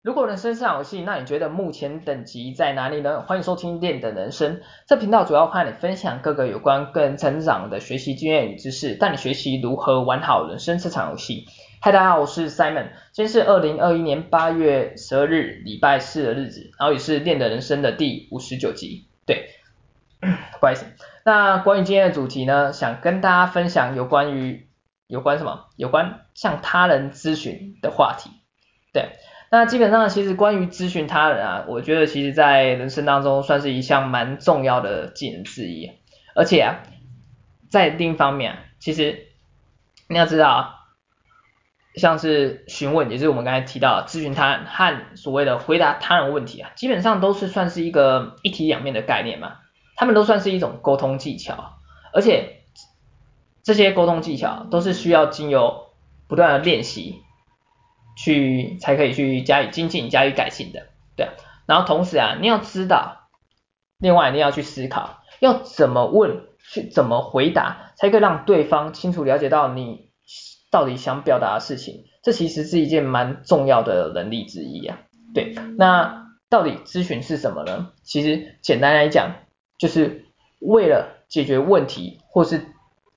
如果人生是场游戏，那你觉得目前等级在哪里呢？欢迎收听练的人生，这频道主要和你分享各个有关个人成长的学习经验与知识，带你学习如何玩好人生这场游戏。嗨，大家好，我是 Simon，今天是二零二一年八月十二日，礼拜四的日子，然后也是练的人生的第五十九集。对，不好意思。那关于今天的主题呢，想跟大家分享有关于有关什么？有关向他人咨询的话题。对。那基本上，其实关于咨询他人啊，我觉得其实在人生当中算是一项蛮重要的技能之一。而且啊，在另一方面啊，其实你要知道啊，像是询问，也是我们刚才提到咨询他人和所谓的回答他人问题啊，基本上都是算是一个一体两面的概念嘛。他们都算是一种沟通技巧，而且这些沟通技巧都是需要经由不断的练习。去才可以去加以精进、加以改进的，对。然后同时啊，你要知道，另外你要去思考，要怎么问，去怎么回答，才可以让对方清楚了解到你到底想表达的事情。这其实是一件蛮重要的能力之一啊。对，那到底咨询是什么呢？其实简单来讲，就是为了解决问题，或是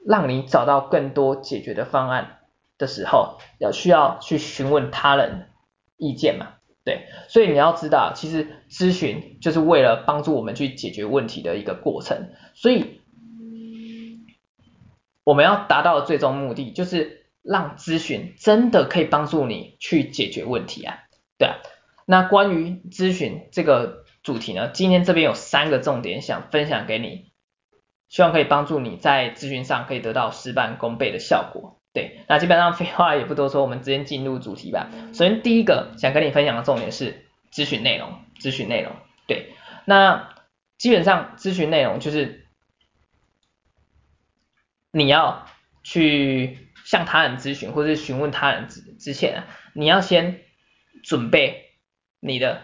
让你找到更多解决的方案。的时候要需要去询问他人意见嘛，对，所以你要知道，其实咨询就是为了帮助我们去解决问题的一个过程，所以我们要达到的最终目的就是让咨询真的可以帮助你去解决问题啊，对啊，那关于咨询这个主题呢，今天这边有三个重点想分享给你，希望可以帮助你在咨询上可以得到事半功倍的效果。对，那基本上废话也不多说，我们直接进入主题吧。首先第一个想跟你分享的重点是咨询内容，咨询内容。对，那基本上咨询内容就是你要去向他人咨询或者是询问他人之之前，你要先准备你的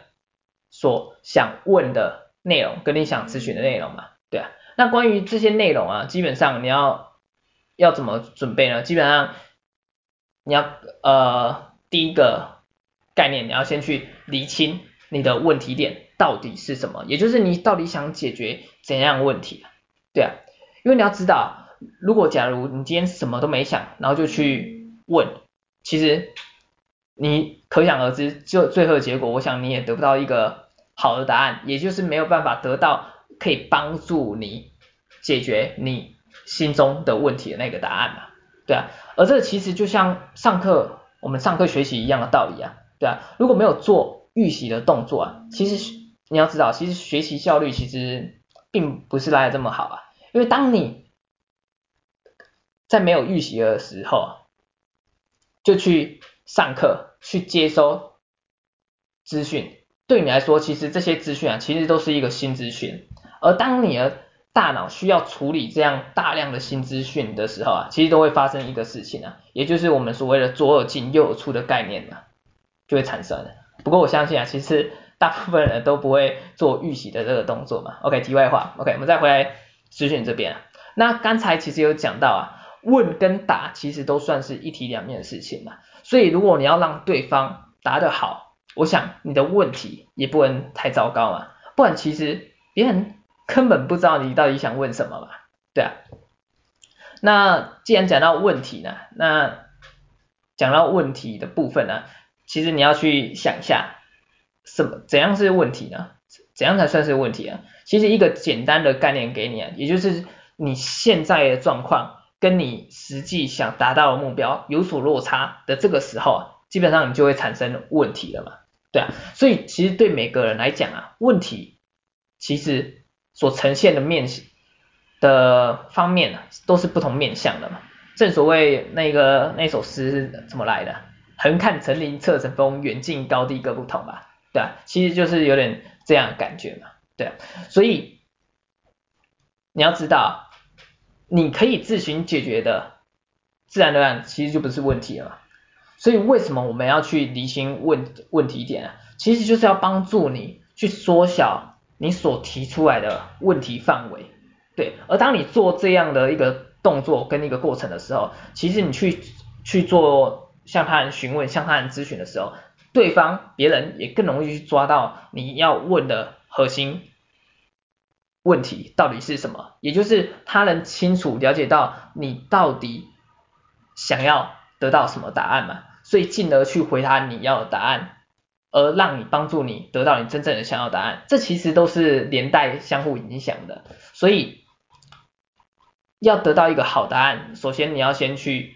所想问的内容跟你想咨询的内容嘛，对啊。那关于这些内容啊，基本上你要。要怎么准备呢？基本上你要呃第一个概念，你要先去厘清你的问题点到底是什么，也就是你到底想解决怎样的问题，对啊，因为你要知道，如果假如你今天什么都没想，然后就去问，其实你可想而知，就最后的结果，我想你也得不到一个好的答案，也就是没有办法得到可以帮助你解决你。心中的问题的那个答案嘛，对啊，而这其实就像上课我们上课学习一样的道理啊，对啊，如果没有做预习的动作啊，其实你要知道，其实学习效率其实并不是来的这么好啊，因为当你在没有预习的时候，就去上课去接收资讯，对你来说，其实这些资讯啊，其实都是一个新资讯，而当你的大脑需要处理这样大量的新资讯的时候啊，其实都会发生一个事情啊，也就是我们所谓的左耳进右耳出的概念啊，就会产生了。不过我相信啊，其实大部分人都不会做预习的这个动作嘛。OK，题外话，OK，我们再回来咨询这边啊。那刚才其实有讲到啊，问跟答其实都算是一体两面的事情嘛。所以如果你要让对方答得好，我想你的问题也不能太糟糕嘛，不然其实别人。根本不知道你到底想问什么嘛，对啊。那既然讲到问题呢，那讲到问题的部分呢，其实你要去想一下，什么怎样是问题呢？怎样才算是问题啊？其实一个简单的概念给你啊，也就是你现在的状况跟你实际想达到的目标有所落差的这个时候啊，基本上你就会产生问题了嘛，对啊。所以其实对每个人来讲啊，问题其实。所呈现的面的方面呢，都是不同面向的嘛。正所谓那个那首诗是怎么来的？横看成岭侧成峰，远近高低各不同吧，对啊，其实就是有点这样感觉嘛，对。所以你要知道，你可以自行解决的，自然而然其实就不是问题了嘛。所以为什么我们要去厘清问问题点啊？其实就是要帮助你去缩小。你所提出来的问题范围，对，而当你做这样的一个动作跟一个过程的时候，其实你去去做向他人询问、向他人咨询的时候，对方别人也更容易去抓到你要问的核心问题到底是什么，也就是他能清楚了解到你到底想要得到什么答案嘛，所以进而去回答你要的答案。而让你帮助你得到你真正的想要答案，这其实都是连带相互影响的。所以要得到一个好答案，首先你要先去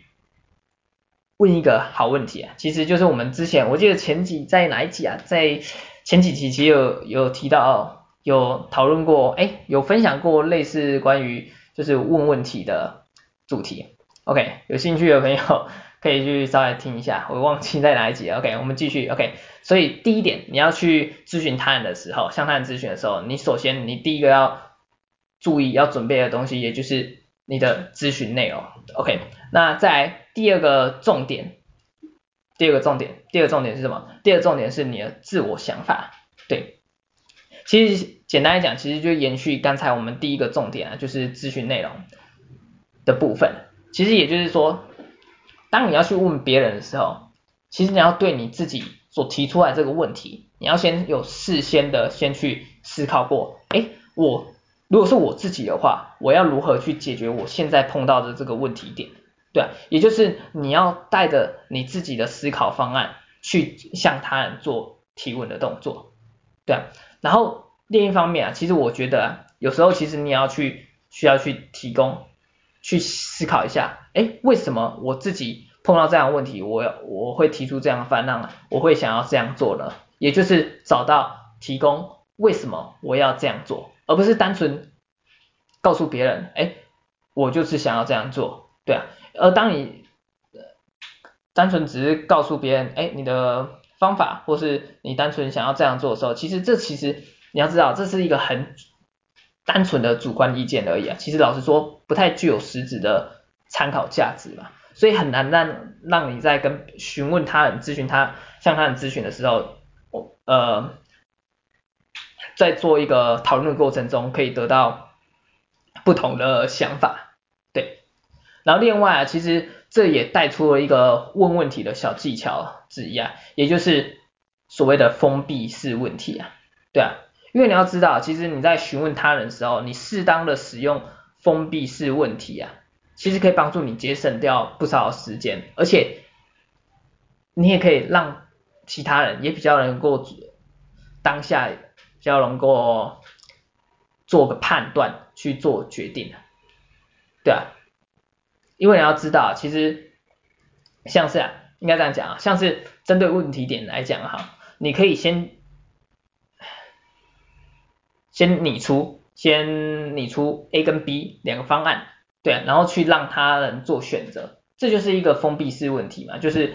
问一个好问题啊。其实就是我们之前我记得前几在哪一集啊，在前几期其实有有提到有讨论过，哎，有分享过类似关于就是问问题的主题。OK，有兴趣的朋友。可以去稍微听一下，我忘记在哪一集。OK，我们继续。OK，所以第一点，你要去咨询他人的时候，向他人咨询的时候，你首先你第一个要注意要准备的东西，也就是你的咨询内容。OK，那再来第二个重点，第二个重点，第二个重点是什么？第二个重点是你的自我想法。对，其实简单来讲，其实就延续刚才我们第一个重点啊，就是咨询内容的部分。其实也就是说。当你要去问别人的时候，其实你要对你自己所提出来这个问题，你要先有事先的先去思考过，诶，我如果是我自己的话，我要如何去解决我现在碰到的这个问题点？对啊，也就是你要带着你自己的思考方案去向他人做提问的动作，对啊。然后另一方面啊，其实我觉得，有时候其实你要去需要去提供。去思考一下，诶，为什么我自己碰到这样的问题，我我会提出这样的方案，我会想要这样做呢？也就是找到提供为什么我要这样做，而不是单纯告诉别人，诶，我就是想要这样做，对啊。而当你单纯只是告诉别人，诶，你的方法，或是你单纯想要这样做的时候，其实这其实你要知道，这是一个很。单纯的主观意见而已啊，其实老实说不太具有实质的参考价值嘛，所以很难让让你在跟询问他人、咨询他、向他人咨询的时候，呃，在做一个讨论的过程中可以得到不同的想法，对。然后另外啊，其实这也带出了一个问问题的小技巧之一啊，也就是所谓的封闭式问题啊，对啊。因为你要知道，其实你在询问他人的时候，你适当的使用封闭式问题啊，其实可以帮助你节省掉不少时间，而且你也可以让其他人也比较能够当下比较能够做个判断去做决定，对啊，因为你要知道，其实像是啊，应该这样讲啊，像是针对问题点来讲哈，你可以先。先拟出，先拟出 A 跟 B 两个方案，对，然后去让他人做选择，这就是一个封闭式问题嘛，就是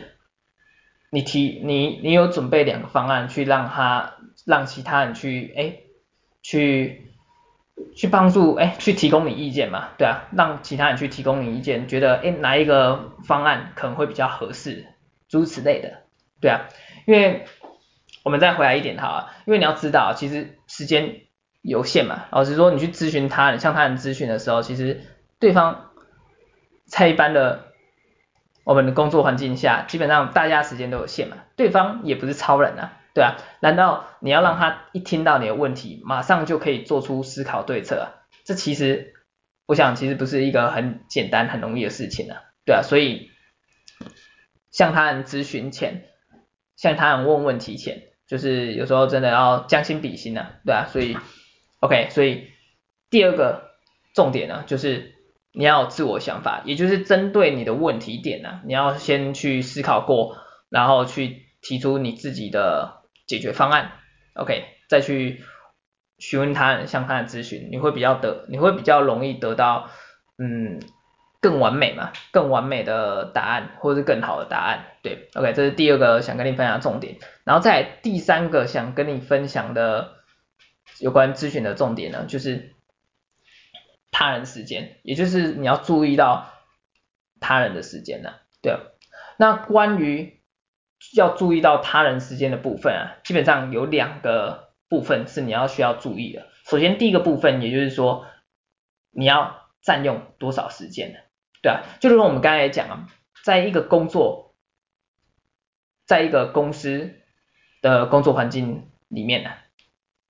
你提你你有准备两个方案去让他让其他人去哎去去帮助哎去提供你意见嘛，对啊，让其他人去提供你意见，觉得哎哪一个方案可能会比较合适，诸如此类的，对啊，因为我们再回来一点哈，因为你要知道其实时间。有限嘛，老实说，你去咨询他人，向他人咨询的时候，其实对方在一般的我们的工作环境下，基本上大家时间都有限嘛，对方也不是超人啊，对啊，难道你要让他一听到你的问题，马上就可以做出思考对策啊？这其实我想其实不是一个很简单很容易的事情啊，对啊，所以向他人咨询前，向他人问问题前，就是有时候真的要将心比心啊，对啊，所以。OK，所以第二个重点呢，就是你要有自我想法，也就是针对你的问题点呢，你要先去思考过，然后去提出你自己的解决方案。OK，再去询问他，向他人咨询，你会比较得，你会比较容易得到嗯更完美嘛，更完美的答案，或者是更好的答案。对，OK，这是第二个想跟你分享的重点，然后再第三个想跟你分享的。有关咨询的重点呢，就是他人时间，也就是你要注意到他人的时间呢。对，那关于要注意到他人时间的部分啊，基本上有两个部分是你要需要注意的。首先第一个部分，也就是说你要占用多少时间呢？对啊，就如我们刚才讲啊，在一个工作，在一个公司的工作环境里面呢，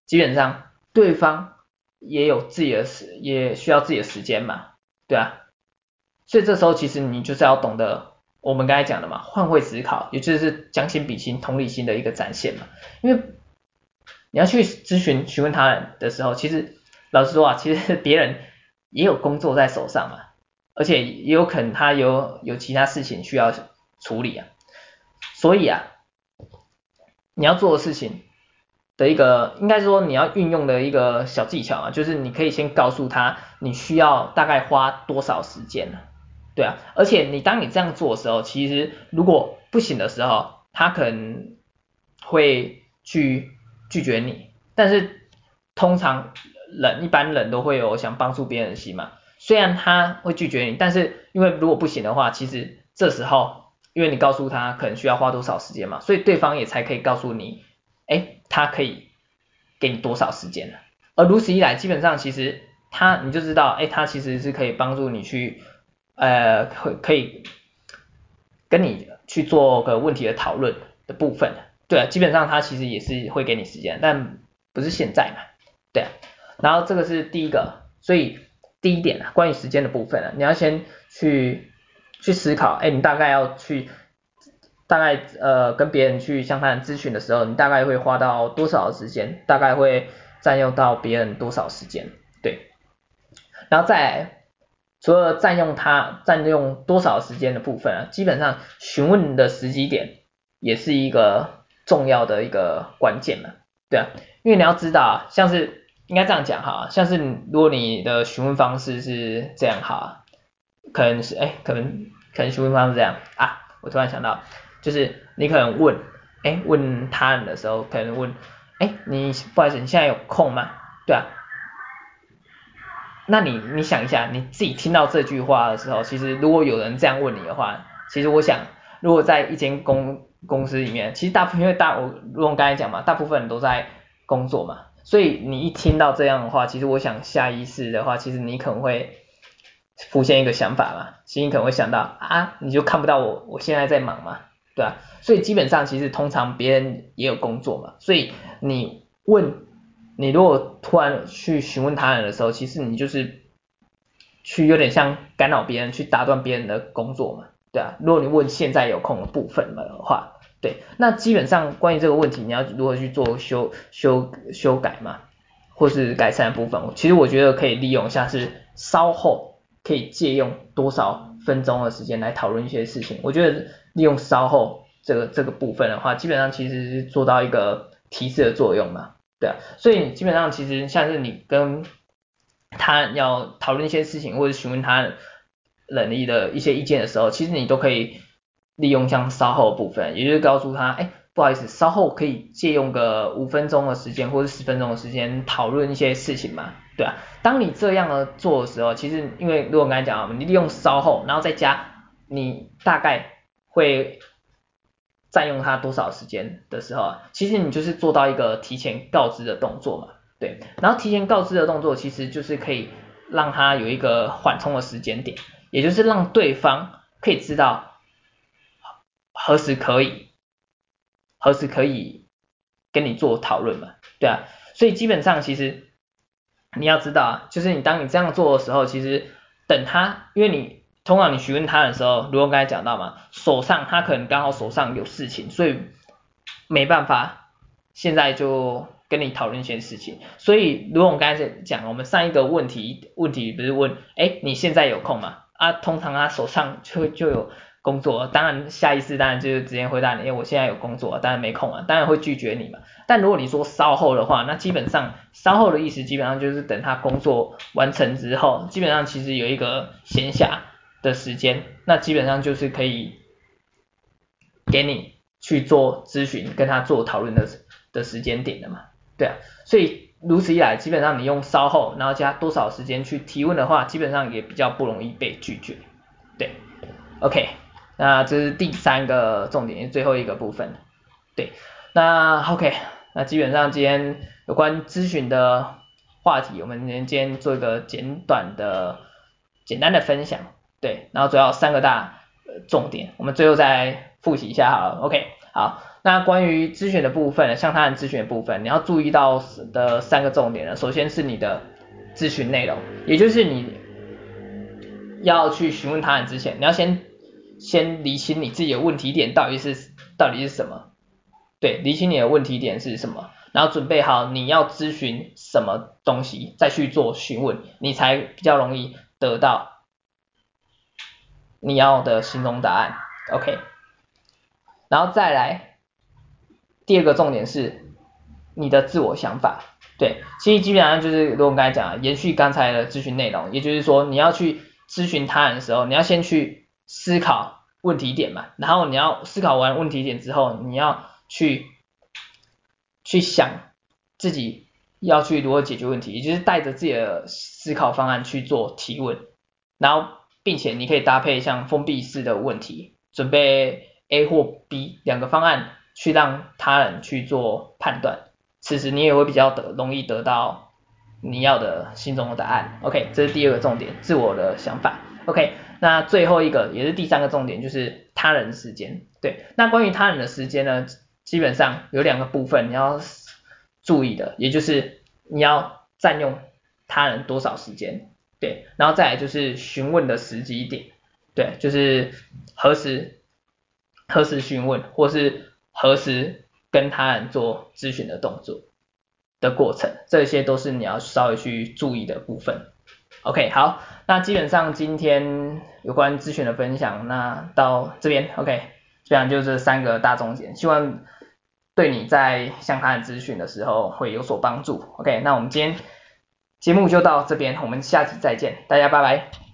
基本上对方也有自己的时，也需要自己的时间嘛，对啊，所以这时候其实你就是要懂得我们刚才讲的嘛，换位思考，也就是将心比心、同理心的一个展现嘛，因为你要去咨询询问他人的时候，其实老实说啊，其实别人也有工作在手上嘛，而且也有可能他有有其他事情需要处理啊，所以啊，你要做的事情的一个，应该说你要运用的一个小技巧啊，就是你可以先告诉他你需要大概花多少时间呢，对啊，而且你当你这样做的时候，其实如果不行的时候，他可能会去。拒绝你，但是通常人一般人都会有想帮助别人的心嘛。虽然他会拒绝你，但是因为如果不行的话，其实这时候因为你告诉他可能需要花多少时间嘛，所以对方也才可以告诉你，哎，他可以给你多少时间呢。而如此一来，基本上其实他你就知道，哎，他其实是可以帮助你去，呃，可可以跟你去做个问题的讨论的部分。对，基本上他其实也是会给你时间，但不是现在嘛，对。然后这个是第一个，所以第一点啊，关于时间的部分啊，你要先去去思考，哎，你大概要去大概呃跟别人去向他人咨询的时候，你大概会花到多少时间？大概会占用到别人多少时间？对。然后再除了占用他占用多少时间的部分啊，基本上询问的时机点也是一个。重要的一个关键嘛，对啊，因为你要知道，像是应该这样讲哈，像是如果你的询问方式是这样哈，可能是哎，可能可能询问方式这样啊，我突然想到，就是你可能问，哎，问他人的时候，可能问，哎，你不好意思，你现在有空吗？对啊，那你你想一下，你自己听到这句话的时候，其实如果有人这样问你的话，其实我想，如果在一间公公司里面，其实大部分因为大我如果我刚才讲嘛，大部分人都在工作嘛，所以你一听到这样的话，其实我想下意识的话，其实你可能会浮现一个想法嘛，其实你可能会想到啊，你就看不到我我现在在忙嘛，对啊？所以基本上其实通常别人也有工作嘛，所以你问你如果突然去询问他人的时候，其实你就是去有点像干扰别人，去打断别人的工作嘛。对啊，如果你问现在有空的部分的话，对，那基本上关于这个问题，你要如何去做修修修改嘛，或是改善的部分，其实我觉得可以利用一下，是稍后可以借用多少分钟的时间来讨论一些事情。我觉得利用稍后这个这个部分的话，基本上其实是做到一个提示的作用嘛，对啊，所以基本上其实像是你跟他要讨论一些事情，或者询问他。能力的一些意见的时候，其实你都可以利用像稍后部分，也就是告诉他，哎，不好意思，稍后可以借用个五分钟的时间或者十分钟的时间讨论一些事情嘛，对啊，当你这样的做的时候，其实因为如果刚才讲，你利用稍后，然后再加你大概会占用他多少时间的时候啊，其实你就是做到一个提前告知的动作嘛，对，然后提前告知的动作其实就是可以让他有一个缓冲的时间点。也就是让对方可以知道何时可以，何时可以跟你做讨论嘛，对啊，所以基本上其实你要知道啊，就是你当你这样做的时候，其实等他，因为你通常你询问他的时候，如果刚才讲到嘛，手上他可能刚好手上有事情，所以没办法现在就跟你讨论一些事情，所以如果我刚才讲，我们上一个问题问题不是问，哎，你现在有空吗？啊，通常他手上就就有工作，当然下意识当然就是直接回答你，哎我现在有工作，当然没空啊，当然会拒绝你嘛。但如果你说稍后的话，那基本上稍后的意思基本上就是等他工作完成之后，基本上其实有一个闲暇的时间，那基本上就是可以给你去做咨询，跟他做讨论的的时间点的嘛，对啊，所以。如此一来，基本上你用稍后，然后加多少时间去提问的话，基本上也比较不容易被拒绝。对，OK，那这是第三个重点，最后一个部分。对，那 OK，那基本上今天有关咨询的话题，我们今天做一个简短的、简单的分享。对，然后主要三个大重点，我们最后再复习一下好了。OK，好。那关于咨询的部分，向他人咨询的部分，你要注意到的三个重点呢，首先是你的咨询内容，也就是你要去询问他人之前，你要先先厘清你自己的问题点到底是到底是什么，对，厘清你的问题点是什么，然后准备好你要咨询什么东西，再去做询问，你才比较容易得到你要的心中答案，OK，然后再来。第二个重点是你的自我想法，对，其实基本上就是如我刚才讲，延续刚才的咨询内容，也就是说你要去咨询他人的时候，你要先去思考问题点嘛，然后你要思考完问题点之后，你要去去想自己要去如何解决问题，也就是带着自己的思考方案去做提问，然后并且你可以搭配像封闭式的问题，准备 A 或 B 两个方案。去让他人去做判断，此时你也会比较得容易得到你要的心中的答案。OK，这是第二个重点，自我的想法。OK，那最后一个也是第三个重点，就是他人时间。对，那关于他人的时间呢，基本上有两个部分你要注意的，也就是你要占用他人多少时间，对，然后再来就是询问的时机点，对，就是何时何时询问，或是。何时跟他人做咨询的动作的过程，这些都是你要稍微去注意的部分。OK，好，那基本上今天有关咨询的分享，那到这边 OK，基本上就这三个大重点，希望对你在向他人咨询的时候会有所帮助。OK，那我们今天节目就到这边，我们下期再见，大家拜拜。